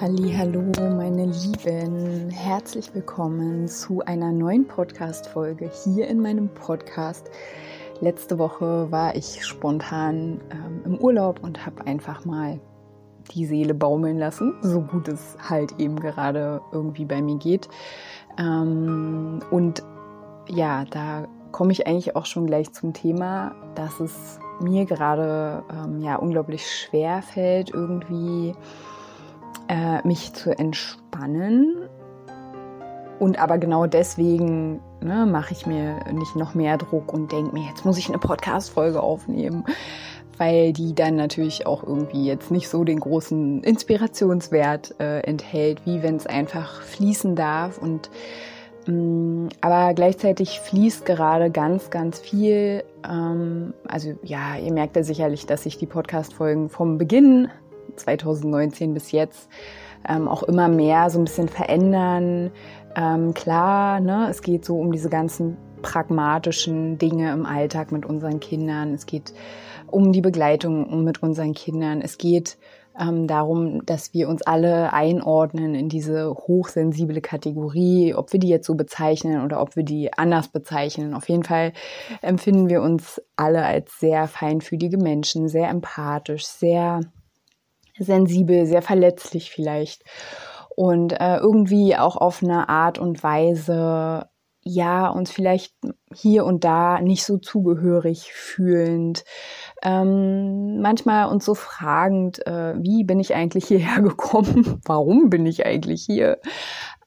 Hallo, meine Lieben, herzlich willkommen zu einer neuen Podcast Folge hier in meinem Podcast. Letzte Woche war ich spontan ähm, im Urlaub und habe einfach mal die Seele baumeln lassen, so gut es halt eben gerade irgendwie bei mir geht. Ähm, und ja, da komme ich eigentlich auch schon gleich zum Thema, dass es mir gerade ähm, ja unglaublich schwer fällt, irgendwie äh, mich zu entspannen. Und aber genau deswegen ne, mache ich mir nicht noch mehr Druck und denke mir, jetzt muss ich eine Podcast-Folge aufnehmen, weil die dann natürlich auch irgendwie jetzt nicht so den großen Inspirationswert äh, enthält, wie wenn es einfach fließen darf. Und mm, aber gleichzeitig fließt gerade ganz, ganz viel. Ähm, also ja, ihr merkt ja sicherlich, dass sich die Podcast-Folgen vom Beginn 2019 bis jetzt ähm, auch immer mehr so ein bisschen verändern. Ähm, klar, ne, es geht so um diese ganzen pragmatischen Dinge im Alltag mit unseren Kindern. Es geht um die Begleitung mit unseren Kindern. Es geht ähm, darum, dass wir uns alle einordnen in diese hochsensible Kategorie, ob wir die jetzt so bezeichnen oder ob wir die anders bezeichnen. Auf jeden Fall empfinden wir uns alle als sehr feinfühlige Menschen, sehr empathisch, sehr sensibel, sehr verletzlich vielleicht und äh, irgendwie auch auf eine Art und Weise, ja, uns vielleicht hier und da nicht so zugehörig fühlend, ähm, manchmal uns so fragend, äh, wie bin ich eigentlich hierher gekommen? warum bin ich eigentlich hier?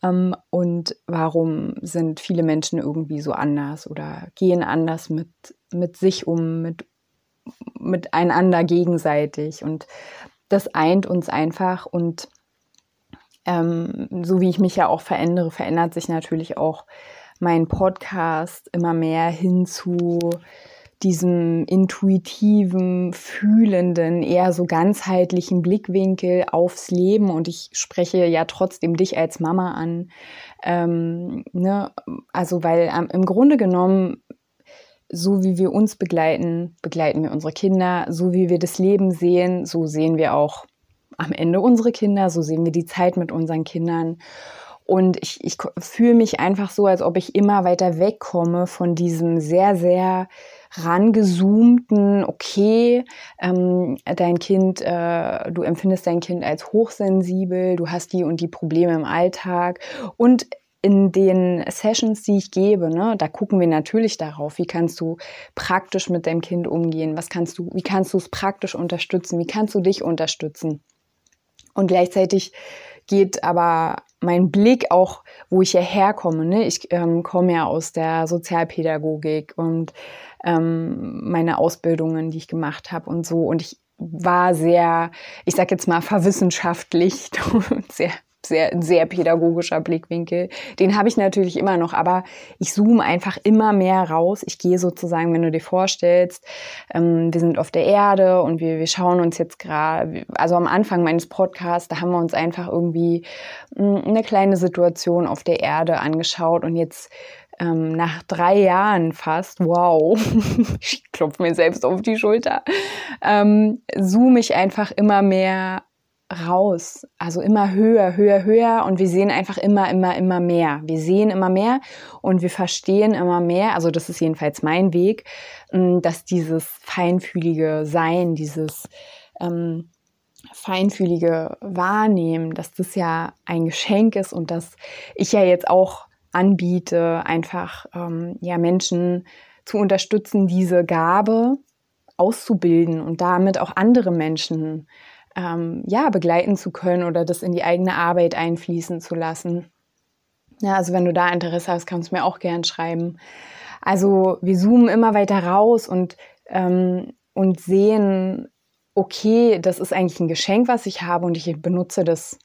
Ähm, und warum sind viele Menschen irgendwie so anders oder gehen anders mit, mit sich um, mit, miteinander gegenseitig? Und das eint uns einfach und ähm, so wie ich mich ja auch verändere, verändert sich natürlich auch mein Podcast immer mehr hin zu diesem intuitiven, fühlenden, eher so ganzheitlichen Blickwinkel aufs Leben. Und ich spreche ja trotzdem dich als Mama an. Ähm, ne? Also, weil ähm, im Grunde genommen so wie wir uns begleiten, begleiten wir unsere Kinder. So wie wir das Leben sehen, so sehen wir auch am Ende unsere Kinder, so sehen wir die Zeit mit unseren Kindern. Und ich, ich fühle mich einfach so, als ob ich immer weiter wegkomme von diesem sehr, sehr rangezoomten, okay, ähm, dein Kind, äh, du empfindest dein Kind als hochsensibel, du hast die und die Probleme im Alltag und in den Sessions, die ich gebe, ne, da gucken wir natürlich darauf, wie kannst du praktisch mit deinem Kind umgehen, was kannst du, wie kannst du es praktisch unterstützen, wie kannst du dich unterstützen. Und gleichzeitig geht aber mein Blick auch, wo ich hierher komme. Ne? Ich ähm, komme ja aus der Sozialpädagogik und ähm, meine Ausbildungen, die ich gemacht habe und so. Und ich war sehr, ich sag jetzt mal, verwissenschaftlicht und sehr sehr, sehr pädagogischer Blickwinkel. Den habe ich natürlich immer noch, aber ich zoome einfach immer mehr raus. Ich gehe sozusagen, wenn du dir vorstellst, ähm, wir sind auf der Erde und wir, wir schauen uns jetzt gerade, also am Anfang meines Podcasts, da haben wir uns einfach irgendwie mh, hm, eine kleine Situation auf der Erde angeschaut und jetzt ähm, nach drei Jahren fast, wow, ich klopfe mir selbst auf die Schulter, ähm, zoome ich einfach immer mehr raus. Also immer höher, höher, höher und wir sehen einfach immer, immer, immer mehr. Wir sehen immer mehr und wir verstehen immer mehr. Also das ist jedenfalls mein Weg, mm, dass dieses feinfühlige Sein, dieses ähm, feinfühlige Wahrnehmen, dass das ja ein Geschenk ist und dass ich ja jetzt auch anbiete, einfach ähm, ja Menschen zu unterstützen, diese Gabe auszubilden und damit auch andere Menschen ähm, ja, begleiten zu können oder das in die eigene Arbeit einfließen zu lassen. Ja, also wenn du da Interesse hast, kannst du mir auch gern schreiben. Also wir zoomen immer weiter raus und, ähm, und sehen, okay, das ist eigentlich ein Geschenk, was ich habe und ich benutze das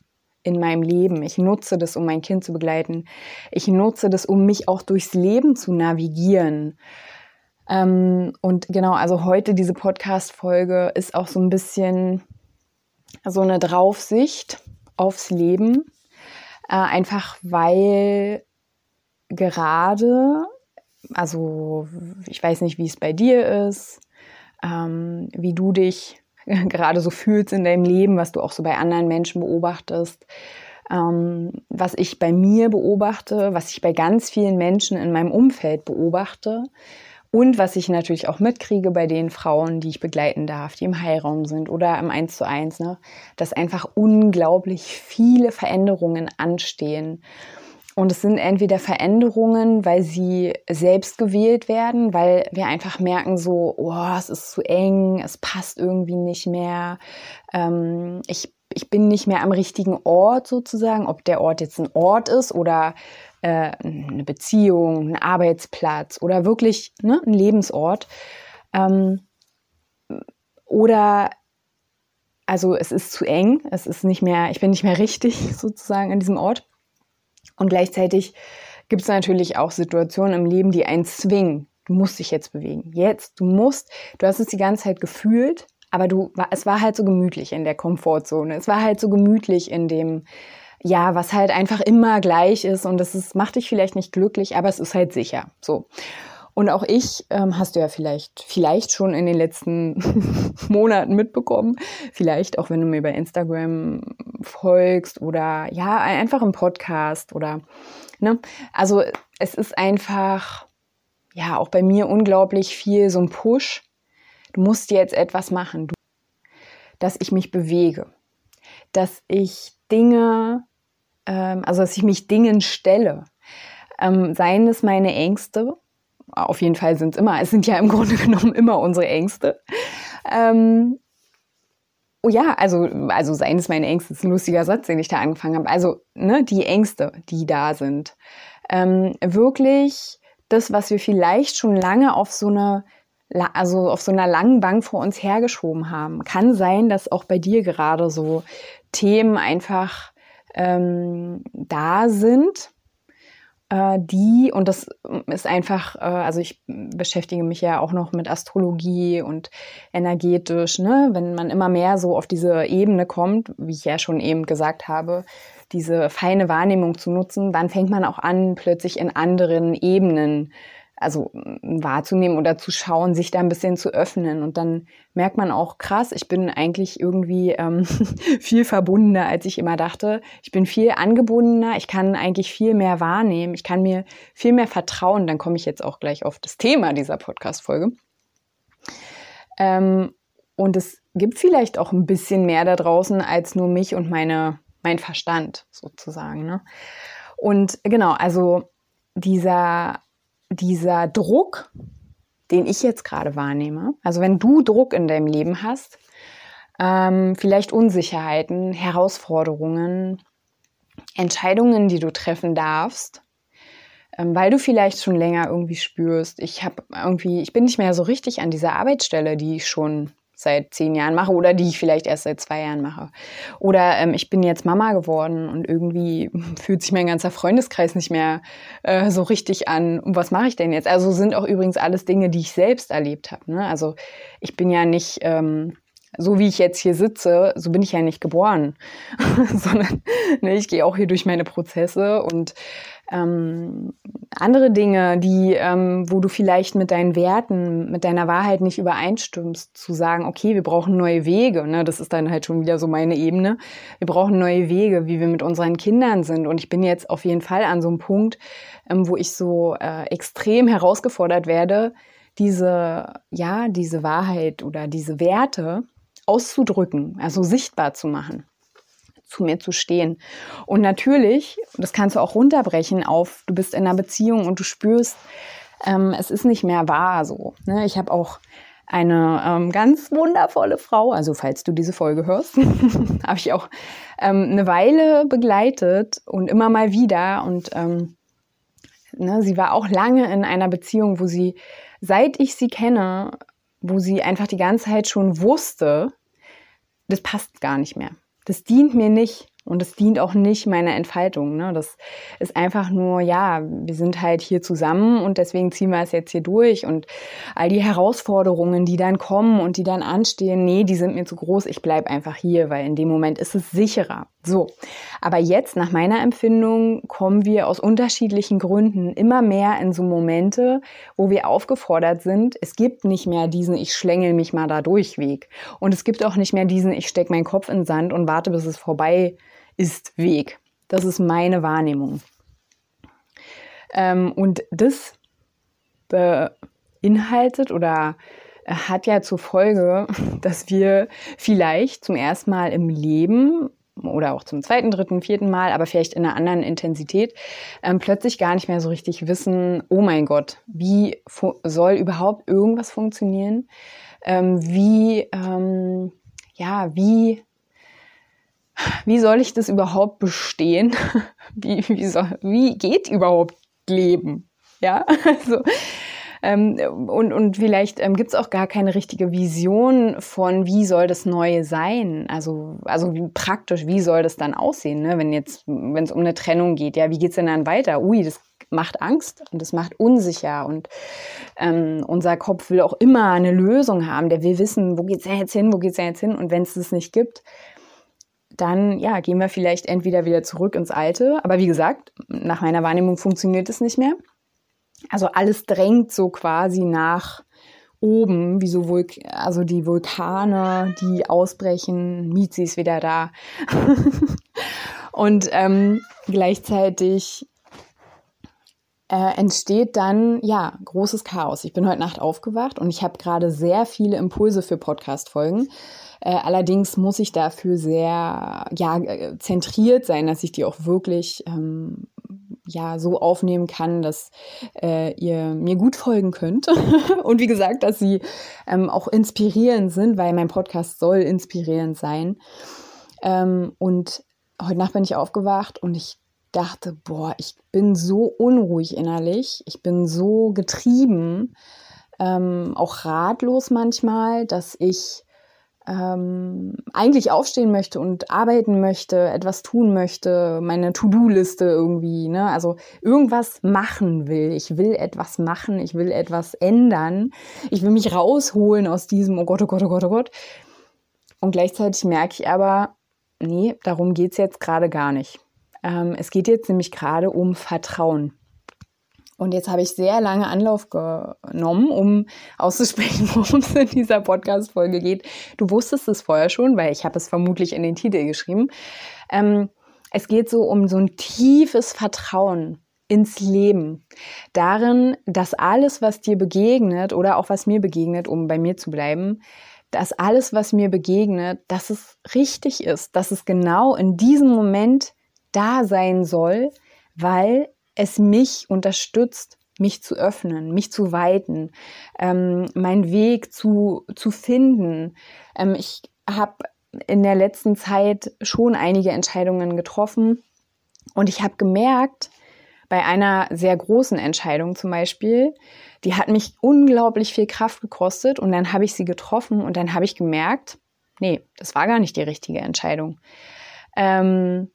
in meinem Leben. Ich nutze das, um mein Kind zu begleiten. Ich nutze das, um mich auch durchs Leben zu navigieren. Ähm, und genau, also heute diese Podcast-Folge ist auch so ein bisschen so eine Draufsicht aufs Leben. Äh, einfach weil gerade, also ich weiß nicht, wie es bei dir ist, ähm, wie du dich gerade so fühlst in deinem Leben, was du auch so bei anderen Menschen beobachtest, ähm, was ich bei mir beobachte, was ich bei ganz vielen Menschen in meinem Umfeld beobachte und was ich natürlich auch mitkriege bei den Frauen, die ich begleiten darf, die im Heilraum sind oder im 1 zu 1, ne, dass einfach unglaublich viele Veränderungen anstehen. Und es sind entweder Veränderungen, weil sie selbst gewählt werden, weil wir einfach merken so, oh, es ist zu eng, es passt irgendwie nicht mehr. Ähm, ich, ich bin nicht mehr am richtigen Ort sozusagen, ob der Ort jetzt ein Ort ist oder äh, eine Beziehung, ein Arbeitsplatz oder wirklich ne, ein Lebensort. Ähm, oder also es ist zu eng, es ist nicht mehr, ich bin nicht mehr richtig sozusagen an diesem Ort. Und gleichzeitig gibt es natürlich auch Situationen im Leben, die einen zwingen. Du musst dich jetzt bewegen. Jetzt, du musst, du hast es die ganze Zeit gefühlt, aber du, es war halt so gemütlich in der Komfortzone. Es war halt so gemütlich in dem, ja, was halt einfach immer gleich ist und das ist, macht dich vielleicht nicht glücklich, aber es ist halt sicher. So. Und auch ich, ähm, hast du ja vielleicht, vielleicht schon in den letzten Monaten mitbekommen, vielleicht auch wenn du mir bei Instagram folgst oder ja, einfach im Podcast oder, ne? Also es ist einfach, ja, auch bei mir unglaublich viel so ein Push. Du musst jetzt etwas machen, du, dass ich mich bewege, dass ich Dinge, ähm, also dass ich mich Dingen stelle. Ähm, seien es meine Ängste, auf jeden Fall sind es immer, es sind ja im Grunde genommen immer unsere Ängste. Ähm, oh ja, also, also seien es meine Ängste, ist ein lustiger Satz, den ich da angefangen habe. Also, ne, die Ängste, die da sind. Ähm, wirklich das, was wir vielleicht schon lange auf so eine also auf so einer langen Bank vor uns hergeschoben haben. Kann sein, dass auch bei dir gerade so Themen einfach ähm, da sind, äh, die, und das ist einfach, äh, also ich beschäftige mich ja auch noch mit Astrologie und energetisch, ne? wenn man immer mehr so auf diese Ebene kommt, wie ich ja schon eben gesagt habe, diese feine Wahrnehmung zu nutzen, dann fängt man auch an, plötzlich in anderen Ebenen also wahrzunehmen oder zu schauen, sich da ein bisschen zu öffnen. Und dann merkt man auch, krass, ich bin eigentlich irgendwie ähm, viel verbundener, als ich immer dachte. Ich bin viel angebundener, ich kann eigentlich viel mehr wahrnehmen, ich kann mir viel mehr vertrauen. Dann komme ich jetzt auch gleich auf das Thema dieser Podcast-Folge. Ähm, und es gibt vielleicht auch ein bisschen mehr da draußen als nur mich und meine, mein Verstand sozusagen. Ne? Und genau, also dieser dieser Druck, den ich jetzt gerade wahrnehme, also wenn du Druck in deinem Leben hast, ähm, vielleicht Unsicherheiten, Herausforderungen, Entscheidungen, die du treffen darfst, ähm, weil du vielleicht schon länger irgendwie spürst, ich habe irgendwie, ich bin nicht mehr so richtig an dieser Arbeitsstelle, die ich schon seit zehn Jahren mache oder die ich vielleicht erst seit zwei Jahren mache. Oder ähm, ich bin jetzt Mama geworden und irgendwie fühlt sich mein ganzer Freundeskreis nicht mehr äh, so richtig an. Und was mache ich denn jetzt? Also sind auch übrigens alles Dinge, die ich selbst erlebt habe. Ne? Also ich bin ja nicht ähm, so wie ich jetzt hier sitze, so bin ich ja nicht geboren, sondern ne, ich gehe auch hier durch meine Prozesse und ähm, andere Dinge, die, ähm, wo du vielleicht mit deinen Werten, mit deiner Wahrheit nicht übereinstimmst, zu sagen, okay, wir brauchen neue Wege. Ne? Das ist dann halt schon wieder so meine Ebene. Wir brauchen neue Wege, wie wir mit unseren Kindern sind. Und ich bin jetzt auf jeden Fall an so einem Punkt, ähm, wo ich so äh, extrem herausgefordert werde, diese, ja, diese Wahrheit oder diese Werte auszudrücken, also sichtbar zu machen zu mir zu stehen. Und natürlich, das kannst du auch runterbrechen auf, du bist in einer Beziehung und du spürst, ähm, es ist nicht mehr wahr so. Ne? Ich habe auch eine ähm, ganz wundervolle Frau, also falls du diese Folge hörst, habe ich auch ähm, eine Weile begleitet und immer mal wieder. Und ähm, ne, sie war auch lange in einer Beziehung, wo sie, seit ich sie kenne, wo sie einfach die ganze Zeit schon wusste, das passt gar nicht mehr das dient mir nicht. Und es dient auch nicht meiner Entfaltung. Ne? Das ist einfach nur, ja, wir sind halt hier zusammen und deswegen ziehen wir es jetzt hier durch. Und all die Herausforderungen, die dann kommen und die dann anstehen, nee, die sind mir zu groß. Ich bleibe einfach hier, weil in dem Moment ist es sicherer. So, aber jetzt nach meiner Empfindung kommen wir aus unterschiedlichen Gründen immer mehr in so Momente, wo wir aufgefordert sind. Es gibt nicht mehr diesen Ich schlängel mich mal da durch Weg. Und es gibt auch nicht mehr diesen Ich stecke meinen Kopf in den Sand und warte, bis es vorbei ist Weg. Das ist meine Wahrnehmung. Ähm, und das beinhaltet oder hat ja zur Folge, dass wir vielleicht zum ersten Mal im Leben oder auch zum zweiten, dritten, vierten Mal, aber vielleicht in einer anderen Intensität, ähm, plötzlich gar nicht mehr so richtig wissen, oh mein Gott, wie soll überhaupt irgendwas funktionieren? Ähm, wie, ähm, ja, wie wie soll ich das überhaupt bestehen? Wie, wie, soll, wie geht überhaupt Leben? Ja, also, ähm, und, und vielleicht ähm, gibt es auch gar keine richtige Vision von, wie soll das Neue sein? Also, also praktisch, wie soll das dann aussehen, ne? wenn jetzt, wenn es um eine Trennung geht? Ja, wie geht's denn dann weiter? Ui, das macht Angst und das macht unsicher und ähm, unser Kopf will auch immer eine Lösung haben. Der will wissen, wo geht's denn jetzt hin, wo geht's denn jetzt hin? Und wenn es das nicht gibt, dann ja, gehen wir vielleicht entweder wieder zurück ins Alte. Aber wie gesagt, nach meiner Wahrnehmung funktioniert es nicht mehr. Also alles drängt so quasi nach oben, wie so Vulk also die Vulkane, die ausbrechen, Mizi ist wieder da. Und ähm, gleichzeitig äh, entsteht dann ja großes Chaos. Ich bin heute Nacht aufgewacht und ich habe gerade sehr viele Impulse für Podcast-Folgen. Äh, allerdings muss ich dafür sehr ja, äh, zentriert sein, dass ich die auch wirklich ähm, ja so aufnehmen kann, dass äh, ihr mir gut folgen könnt. und wie gesagt, dass sie ähm, auch inspirierend sind, weil mein Podcast soll inspirierend sein. Ähm, und heute Nacht bin ich aufgewacht und ich dachte, boah, ich bin so unruhig innerlich, ich bin so getrieben, ähm, auch ratlos manchmal, dass ich ähm, eigentlich aufstehen möchte und arbeiten möchte, etwas tun möchte, meine To-Do-Liste irgendwie, ne? Also irgendwas machen will. Ich will etwas machen, ich will etwas ändern. Ich will mich rausholen aus diesem, oh Gott, oh Gott, oh Gott, oh Gott. Und gleichzeitig merke ich aber, nee, darum geht's jetzt gerade gar nicht. Ähm, es geht jetzt nämlich gerade um Vertrauen. Und jetzt habe ich sehr lange Anlauf genommen, um auszusprechen, worum es in dieser Podcast-Folge geht. Du wusstest es vorher schon, weil ich habe es vermutlich in den Titel geschrieben. Ähm, es geht so um so ein tiefes Vertrauen ins Leben. Darin, dass alles, was dir begegnet oder auch was mir begegnet, um bei mir zu bleiben, dass alles, was mir begegnet, dass es richtig ist, dass es genau in diesem Moment da sein soll, weil es mich unterstützt, mich zu öffnen, mich zu weiten, ähm, meinen Weg zu, zu finden. Ähm, ich habe in der letzten Zeit schon einige Entscheidungen getroffen und ich habe gemerkt, bei einer sehr großen Entscheidung zum Beispiel, die hat mich unglaublich viel Kraft gekostet und dann habe ich sie getroffen und dann habe ich gemerkt, nee, das war gar nicht die richtige Entscheidung. Ähm,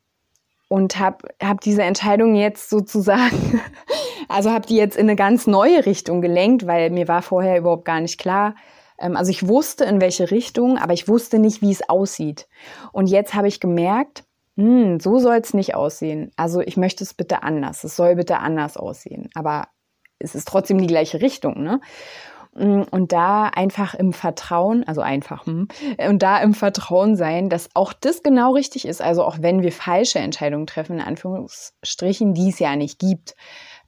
und habe hab diese Entscheidung jetzt sozusagen, also habe die jetzt in eine ganz neue Richtung gelenkt, weil mir war vorher überhaupt gar nicht klar. Ähm, also ich wusste in welche Richtung, aber ich wusste nicht, wie es aussieht. Und jetzt habe ich gemerkt, hm, so soll es nicht aussehen. Also ich möchte es bitte anders. Es soll bitte anders aussehen. Aber es ist trotzdem die gleiche Richtung. Ne? Mm, und da einfach im Vertrauen, also einfach, hm, und da im Vertrauen sein, dass auch das genau richtig ist. Also auch wenn wir falsche Entscheidungen treffen, in Anführungsstrichen, die es ja nicht gibt,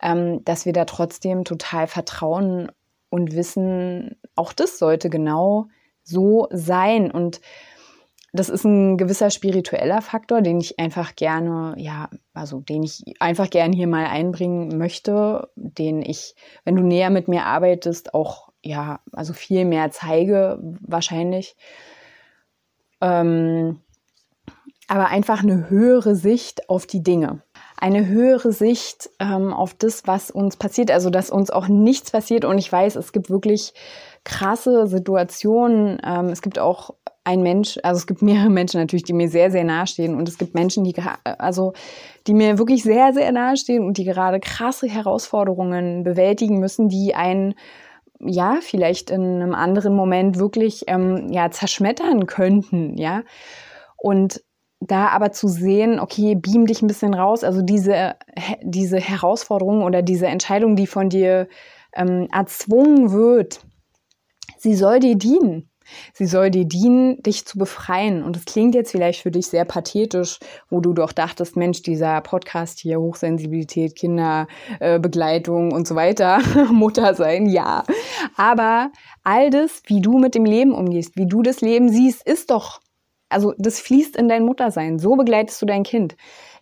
ähm, dass wir da trotzdem total vertrauen und wissen, auch das sollte genau so sein. Und das ist ein gewisser spiritueller Faktor, den ich einfach gerne, ja, also den ich einfach gerne hier mal einbringen möchte, den ich, wenn du näher mit mir arbeitest, auch ja, also viel mehr zeige wahrscheinlich. Ähm, aber einfach eine höhere Sicht auf die Dinge. Eine höhere Sicht ähm, auf das, was uns passiert. Also, dass uns auch nichts passiert. Und ich weiß, es gibt wirklich krasse Situationen. Ähm, es gibt auch ein Mensch, also es gibt mehrere Menschen natürlich, die mir sehr, sehr nahestehen und es gibt Menschen, die, also, die mir wirklich sehr, sehr nahestehen und die gerade krasse Herausforderungen bewältigen müssen, die einen, ja, vielleicht in einem anderen Moment wirklich, ähm, ja, zerschmettern könnten, ja. Und da aber zu sehen, okay, beam dich ein bisschen raus, also diese, diese Herausforderung oder diese Entscheidung, die von dir ähm, erzwungen wird, sie soll dir dienen. Sie soll dir dienen, dich zu befreien. Und es klingt jetzt vielleicht für dich sehr pathetisch, wo du doch dachtest, Mensch, dieser Podcast hier, Hochsensibilität, Kinderbegleitung äh, und so weiter, Mutter sein, ja. Aber all das, wie du mit dem Leben umgehst, wie du das Leben siehst, ist doch, also das fließt in dein Muttersein. So begleitest du dein Kind.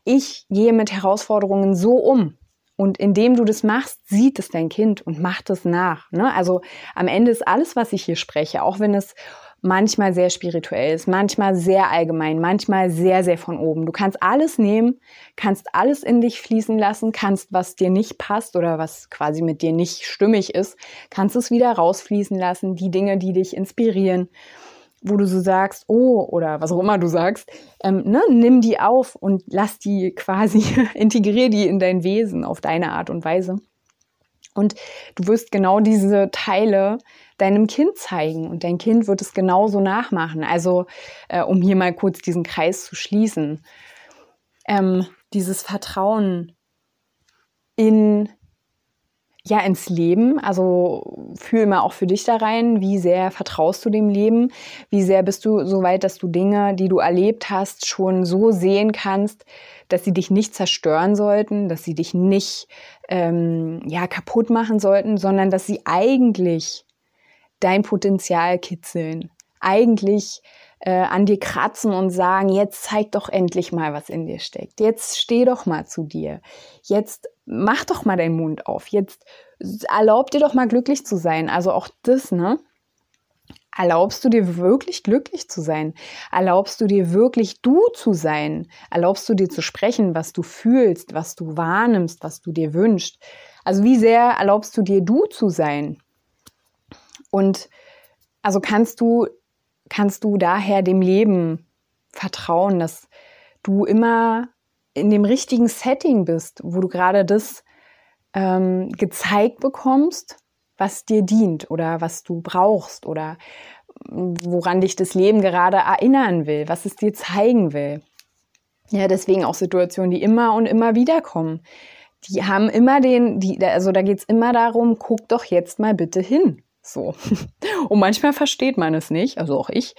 Ich gehe mit Herausforderungen so um. Und indem du das machst, sieht es dein Kind und macht es nach. Ne? Also am Ende ist alles, was ich hier spreche, auch wenn es manchmal sehr spirituell ist, manchmal sehr allgemein, manchmal sehr, sehr von oben. Du kannst alles nehmen, kannst alles in dich fließen lassen, kannst, was dir nicht passt oder was quasi mit dir nicht stimmig ist, kannst es wieder rausfließen lassen, die Dinge, die dich inspirieren wo du so sagst, oh, oder was auch immer du sagst, ähm, ne, nimm die auf und lass die quasi, integrier die in dein Wesen auf deine Art und Weise. Und du wirst genau diese Teile deinem Kind zeigen und dein Kind wird es genauso nachmachen. Also, äh, um hier mal kurz diesen Kreis zu schließen, ähm, dieses Vertrauen in ja ins Leben. Also fühl mal auch für dich da rein, wie sehr vertraust du dem Leben, wie sehr bist du so weit, dass du Dinge, die du erlebt hast, schon so sehen kannst, dass sie dich nicht zerstören sollten, dass sie dich nicht ähm, ja kaputt machen sollten, sondern dass sie eigentlich dein Potenzial kitzeln, eigentlich äh, an dir kratzen und sagen, jetzt zeig doch endlich mal, was in dir steckt. Jetzt steh doch mal zu dir. Jetzt mach doch mal deinen Mund auf. Jetzt erlaub dir doch mal glücklich zu sein. Also auch das, ne? Erlaubst du dir wirklich glücklich zu sein? Erlaubst du dir wirklich du zu sein? Erlaubst du dir zu sprechen, was du fühlst, was du wahrnimmst, was du dir wünschst? Also wie sehr erlaubst du dir du zu sein? Und also kannst du kannst du daher dem Leben vertrauen, dass du immer in dem richtigen Setting bist, wo du gerade das ähm, gezeigt bekommst, was dir dient oder was du brauchst oder mm, woran dich das Leben gerade erinnern will, was es dir zeigen will. Ja, deswegen auch Situationen, die immer und immer wieder kommen. Die haben immer den, die, also da geht es immer darum, guck doch jetzt mal bitte hin. So. Und manchmal versteht man es nicht, also auch ich.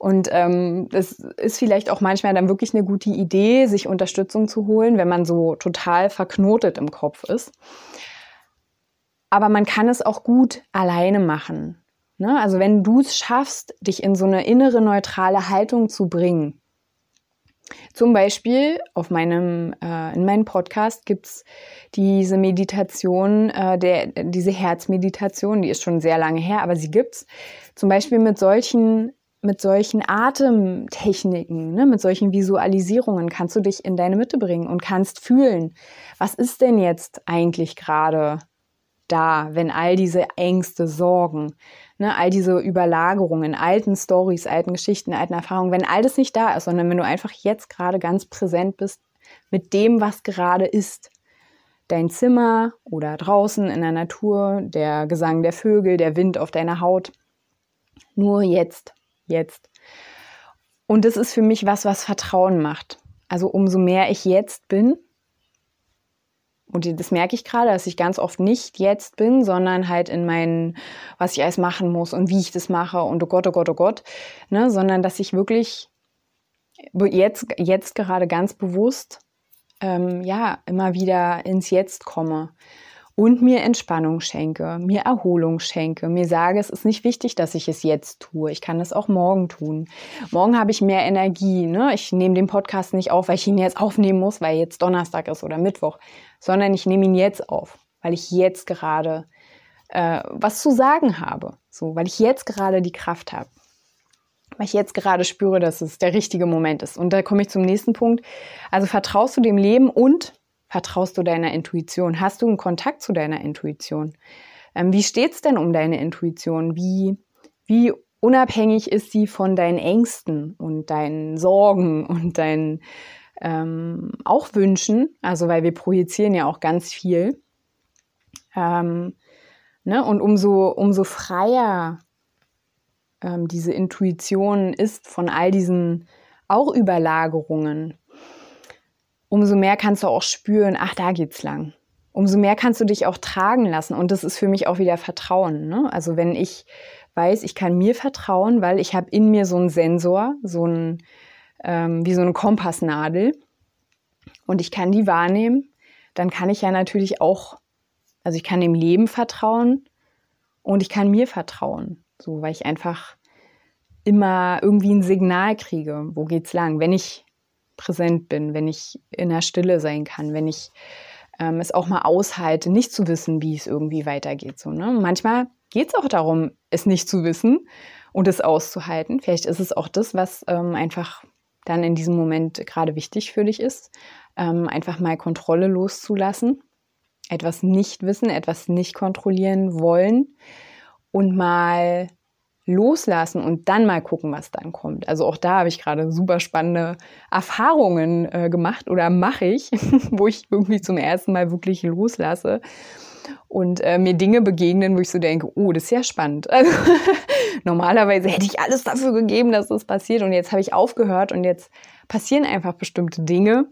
Und ähm, das ist vielleicht auch manchmal dann wirklich eine gute Idee, sich Unterstützung zu holen, wenn man so total verknotet im Kopf ist. Aber man kann es auch gut alleine machen. Ne? Also wenn du es schaffst, dich in so eine innere neutrale Haltung zu bringen, zum Beispiel auf meinem, äh, in meinem Podcast gibt's diese Meditation, äh, der, diese Herzmeditation, die ist schon sehr lange her, aber sie gibt's. Zum Beispiel mit solchen, mit solchen Atemtechniken, ne, mit solchen Visualisierungen kannst du dich in deine Mitte bringen und kannst fühlen, was ist denn jetzt eigentlich gerade da, wenn all diese Ängste, Sorgen, ne, all diese Überlagerungen, alten Stories, alten Geschichten, alten Erfahrungen, wenn all das nicht da ist, sondern wenn du einfach jetzt gerade ganz präsent bist mit dem, was gerade ist. Dein Zimmer oder draußen in der Natur, der Gesang der Vögel, der Wind auf deiner Haut. Nur jetzt, jetzt. Und das ist für mich was, was Vertrauen macht. Also umso mehr ich jetzt bin, und das merke ich gerade, dass ich ganz oft nicht jetzt bin, sondern halt in meinen, was ich alles machen muss und wie ich das mache und oh Gott, oh Gott, oh Gott, ne, sondern dass ich wirklich jetzt, jetzt gerade ganz bewusst, ähm, ja, immer wieder ins Jetzt komme und mir Entspannung schenke, mir Erholung schenke, mir sage, es ist nicht wichtig, dass ich es jetzt tue. Ich kann es auch morgen tun. Morgen habe ich mehr Energie. Ne? Ich nehme den Podcast nicht auf, weil ich ihn jetzt aufnehmen muss, weil jetzt Donnerstag ist oder Mittwoch, sondern ich nehme ihn jetzt auf, weil ich jetzt gerade äh, was zu sagen habe. So, weil ich jetzt gerade die Kraft habe. Weil ich jetzt gerade spüre, dass es der richtige Moment ist. Und da komme ich zum nächsten Punkt. Also vertraust du dem Leben und Vertraust du deiner Intuition? Hast du einen Kontakt zu deiner Intuition? Ähm, wie steht es denn um deine Intuition? Wie, wie unabhängig ist sie von deinen Ängsten und deinen Sorgen und deinen ähm, auch Wünschen, also weil wir projizieren ja auch ganz viel. Ähm, ne? Und umso, umso freier ähm, diese Intuition ist von all diesen auch Überlagerungen, umso mehr kannst du auch spüren, ach, da geht's lang. Umso mehr kannst du dich auch tragen lassen. Und das ist für mich auch wieder Vertrauen. Ne? Also wenn ich weiß, ich kann mir vertrauen, weil ich habe in mir so einen Sensor, so ein, ähm, wie so eine Kompassnadel und ich kann die wahrnehmen, dann kann ich ja natürlich auch, also ich kann dem Leben vertrauen und ich kann mir vertrauen, so weil ich einfach immer irgendwie ein Signal kriege, wo geht's lang, wenn ich präsent bin, wenn ich in der Stille sein kann, wenn ich ähm, es auch mal aushalte, nicht zu wissen, wie es irgendwie weitergeht. So, ne? Manchmal geht es auch darum, es nicht zu wissen und es auszuhalten. Vielleicht ist es auch das, was ähm, einfach dann in diesem Moment gerade wichtig für dich ist, ähm, einfach mal Kontrolle loszulassen, etwas nicht wissen, etwas nicht kontrollieren wollen und mal loslassen und dann mal gucken, was dann kommt. Also auch da habe ich gerade super spannende Erfahrungen äh, gemacht oder mache ich, wo ich irgendwie zum ersten Mal wirklich loslasse und äh, mir Dinge begegnen, wo ich so denke, oh, das ist ja spannend. Also, normalerweise hätte ich alles dafür gegeben, dass das passiert und jetzt habe ich aufgehört und jetzt passieren einfach bestimmte Dinge,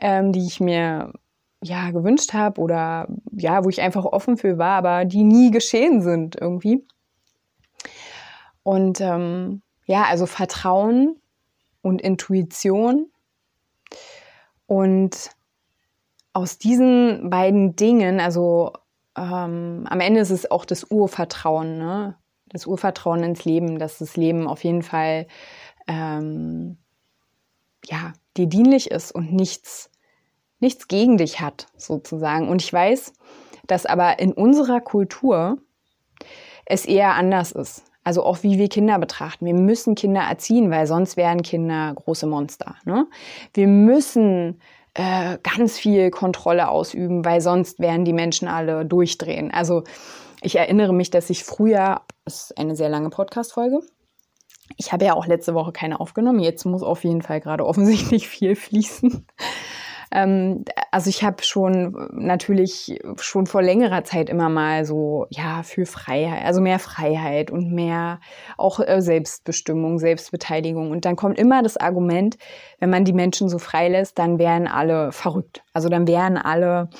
ähm, die ich mir ja gewünscht habe oder ja, wo ich einfach offen für war, aber die nie geschehen sind irgendwie. Und ähm, ja, also Vertrauen und Intuition und aus diesen beiden Dingen, also ähm, am Ende ist es auch das Urvertrauen, ne? das Urvertrauen ins Leben, dass das Leben auf jeden Fall ähm, ja, dir dienlich ist und nichts, nichts gegen dich hat, sozusagen. Und ich weiß, dass aber in unserer Kultur es eher anders ist. Also auch wie wir Kinder betrachten. Wir müssen Kinder erziehen, weil sonst wären Kinder große Monster. Ne? Wir müssen äh, ganz viel Kontrolle ausüben, weil sonst werden die Menschen alle durchdrehen. Also ich erinnere mich, dass ich früher, das ist eine sehr lange Podcast-Folge, ich habe ja auch letzte Woche keine aufgenommen. Jetzt muss auf jeden Fall gerade offensichtlich viel fließen. Ähm, also ich habe schon natürlich schon vor längerer Zeit immer mal so, ja, für Freiheit, also mehr Freiheit und mehr auch äh, Selbstbestimmung, Selbstbeteiligung. Und dann kommt immer das Argument, wenn man die Menschen so freilässt, dann wären alle verrückt. Also dann wären alle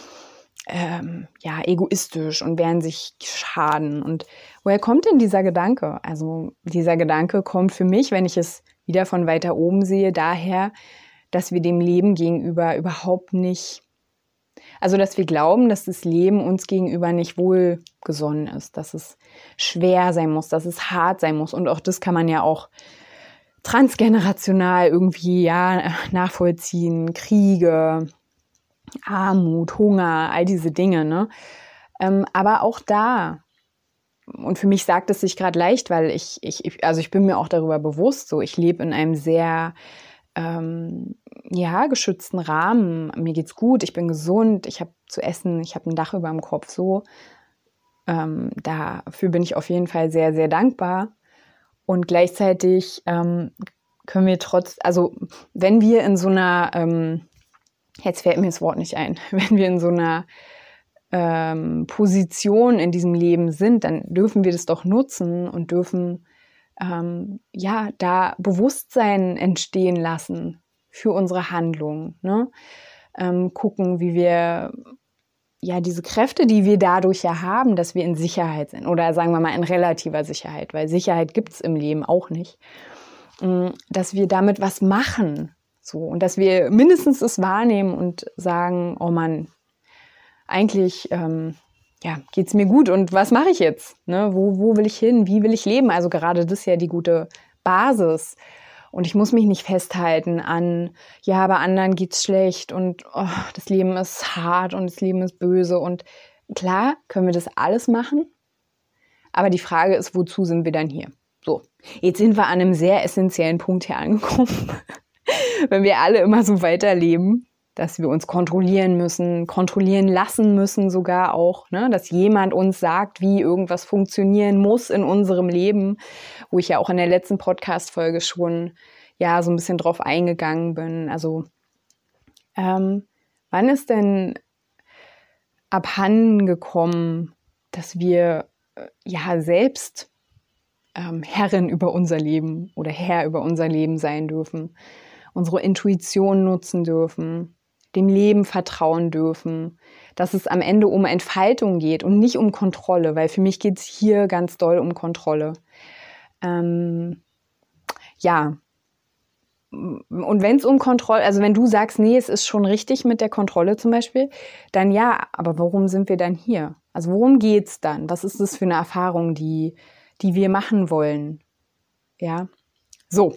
ähm, ja, egoistisch und werden sich schaden. Und woher kommt denn dieser Gedanke? Also dieser Gedanke kommt für mich, wenn ich es wieder von weiter oben sehe, daher, dass wir dem Leben gegenüber überhaupt nicht, also dass wir glauben, dass das Leben uns gegenüber nicht wohlgesonnen ist, dass es schwer sein muss, dass es hart sein muss. Und auch das kann man ja auch transgenerational irgendwie ja nachvollziehen, Kriege, Armut, Hunger, all diese Dinge. Ne? Ähm, aber auch da, und für mich sagt es sich gerade leicht, weil ich, ich, also ich bin mir auch darüber bewusst, so ich lebe in einem sehr ähm, ja, geschützten Rahmen. Mir geht's gut, ich bin gesund, ich habe zu essen, ich habe ein Dach über dem Kopf. So, ähm, dafür bin ich auf jeden Fall sehr, sehr dankbar. Und gleichzeitig ähm, können wir trotz, also wenn wir in so einer, ähm, jetzt fällt mir das Wort nicht ein, wenn wir in so einer ähm, Position in diesem Leben sind, dann dürfen wir das doch nutzen und dürfen ähm, ja, da Bewusstsein entstehen lassen für unsere Handlungen. Ne? Ähm, gucken, wie wir ja diese Kräfte, die wir dadurch ja haben, dass wir in Sicherheit sind oder sagen wir mal in relativer Sicherheit, weil Sicherheit gibt es im Leben auch nicht, ähm, dass wir damit was machen. So, und dass wir mindestens es wahrnehmen und sagen, oh Mann, eigentlich ähm, ja, geht's mir gut und was mache ich jetzt? Ne? Wo, wo will ich hin? Wie will ich leben? Also gerade das ist ja die gute Basis. Und ich muss mich nicht festhalten an, ja, bei anderen geht's schlecht und oh, das Leben ist hart und das Leben ist böse. Und klar können wir das alles machen. Aber die Frage ist, wozu sind wir dann hier? So, jetzt sind wir an einem sehr essentiellen Punkt hier angekommen. Wenn wir alle immer so weiterleben, dass wir uns kontrollieren müssen, kontrollieren lassen müssen sogar auch, ne? dass jemand uns sagt, wie irgendwas funktionieren muss in unserem Leben, wo ich ja auch in der letzten Podcast-Folge schon ja so ein bisschen drauf eingegangen bin. Also ähm, wann ist denn abhanden gekommen, dass wir äh, ja selbst ähm, Herrin über unser Leben oder Herr über unser Leben sein dürfen, unsere Intuition nutzen dürfen, dem Leben vertrauen dürfen, dass es am Ende um Entfaltung geht und nicht um Kontrolle, weil für mich geht es hier ganz doll um Kontrolle. Ähm, ja. Und wenn es um Kontrolle, also wenn du sagst, nee, es ist schon richtig mit der Kontrolle zum Beispiel, dann ja, aber warum sind wir dann hier? Also worum geht es dann? Was ist das für eine Erfahrung, die, die wir machen wollen? Ja. So,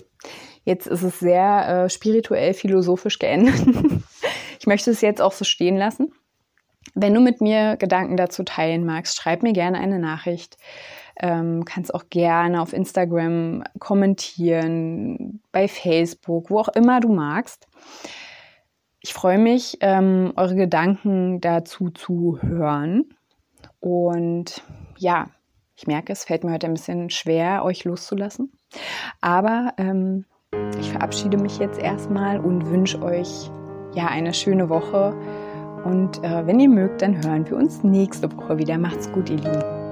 jetzt ist es sehr äh, spirituell, philosophisch geendet. Ich möchte es jetzt auch so stehen lassen. Wenn du mit mir Gedanken dazu teilen magst, schreib mir gerne eine Nachricht. Ähm, kannst auch gerne auf Instagram kommentieren, bei Facebook, wo auch immer du magst. Ich freue mich, ähm, eure Gedanken dazu zu hören. Und ja, ich merke, es fällt mir heute ein bisschen schwer, euch loszulassen. Aber ähm, ich verabschiede mich jetzt erstmal und wünsche euch ja, eine schöne Woche. Und äh, wenn ihr mögt, dann hören wir uns nächste Woche wieder. Macht's gut, ihr Lieben.